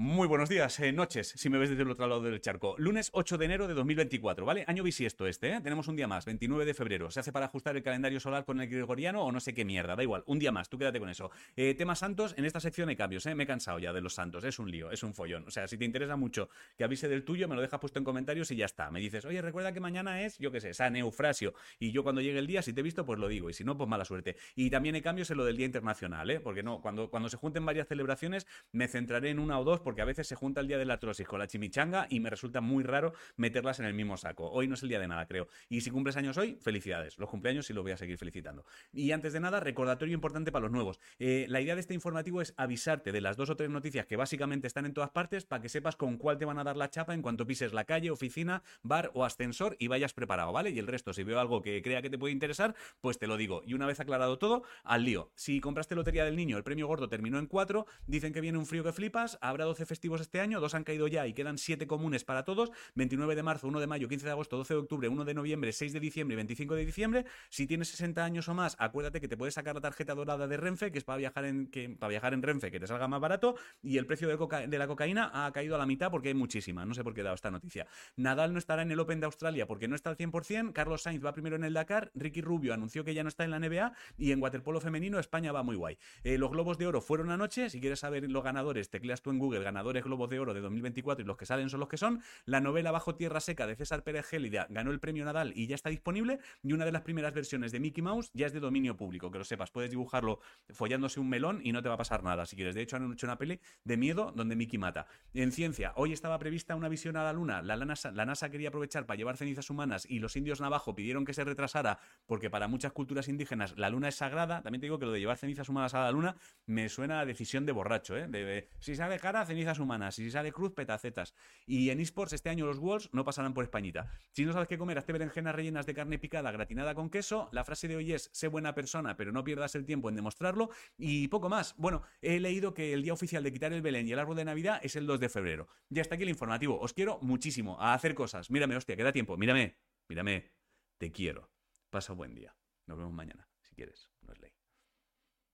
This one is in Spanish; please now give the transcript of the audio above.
Muy buenos días, eh, noches, si me ves desde el otro lado del charco. Lunes 8 de enero de 2024, ¿vale? Año bisiesto este, ¿eh? Tenemos un día más, 29 de febrero. ¿Se hace para ajustar el calendario solar con el gregoriano o no sé qué mierda? Da igual, un día más, tú quédate con eso. Eh, temas santos, en esta sección hay cambios, ¿eh? Me he cansado ya de los santos, es un lío, es un follón. O sea, si te interesa mucho que avise del tuyo, me lo dejas puesto en comentarios y ya está. Me dices, oye, recuerda que mañana es, yo qué sé, San Eufrasio. Y yo cuando llegue el día, si te he visto, pues lo digo. Y si no, pues mala suerte. Y también hay cambios en lo del Día Internacional, ¿eh? Porque no, cuando, cuando se junten varias celebraciones, me centraré en una o dos, porque a veces se junta el día de la trosis con la chimichanga y me resulta muy raro meterlas en el mismo saco. Hoy no es el día de nada, creo. Y si cumples años hoy, felicidades. Los cumpleaños sí los voy a seguir felicitando. Y antes de nada, recordatorio importante para los nuevos. Eh, la idea de este informativo es avisarte de las dos o tres noticias que básicamente están en todas partes para que sepas con cuál te van a dar la chapa en cuanto pises la calle, oficina, bar o ascensor y vayas preparado, ¿vale? Y el resto, si veo algo que crea que te puede interesar, pues te lo digo. Y una vez aclarado todo, al lío. Si compraste Lotería del Niño, el premio gordo terminó en cuatro, dicen que viene un frío que flipas, habrá 12 festivos este año, dos han caído ya y quedan 7 comunes para todos. 29 de marzo, 1 de mayo, 15 de agosto, 12 de octubre, 1 de noviembre, 6 de diciembre y 25 de diciembre. Si tienes 60 años o más, acuérdate que te puedes sacar la tarjeta dorada de Renfe, que es para viajar en, que, para viajar en Renfe, que te salga más barato. Y el precio de, de la cocaína ha caído a la mitad porque hay muchísima. No sé por qué he dado esta noticia. Nadal no estará en el Open de Australia porque no está al 100%. Carlos Sainz va primero en el Dakar. Ricky Rubio anunció que ya no está en la NBA. Y en waterpolo femenino, España va muy guay. Eh, los Globos de Oro fueron anoche. Si quieres saber los ganadores, tecleas tú en Google ganadores Globos de Oro de 2024 y los que salen son los que son. La novela Bajo Tierra Seca de César Pérez Gélida ganó el premio Nadal y ya está disponible. Y una de las primeras versiones de Mickey Mouse ya es de dominio público, que lo sepas. Puedes dibujarlo follándose un melón y no te va a pasar nada si quieres. De hecho, han hecho una peli de miedo donde Mickey mata. En ciencia, hoy estaba prevista una visión a la Luna. La NASA, la NASA quería aprovechar para llevar cenizas humanas y los indios navajo pidieron que se retrasara porque para muchas culturas indígenas la Luna es sagrada. También te digo que lo de llevar cenizas humanas a la Luna me suena a decisión de borracho, ¿eh? De, si sale cara, cenizas humanas. Y si sale cruz, petacetas. Y en eSports este año los Wolves no pasarán por Españita. Si no sabes qué comer, hazte berenjenas rellenas de carne picada gratinada con queso. La frase de hoy es, sé buena persona, pero no pierdas el tiempo en demostrarlo. Y poco más. Bueno, he leído que el día oficial de quitar el Belén y el árbol de Navidad es el 2 de febrero. Ya está aquí el informativo. Os quiero muchísimo a hacer cosas. Mírame, hostia, queda tiempo. Mírame, mírame. Te quiero. Pasa buen día. Nos vemos mañana, si quieres. No es ley.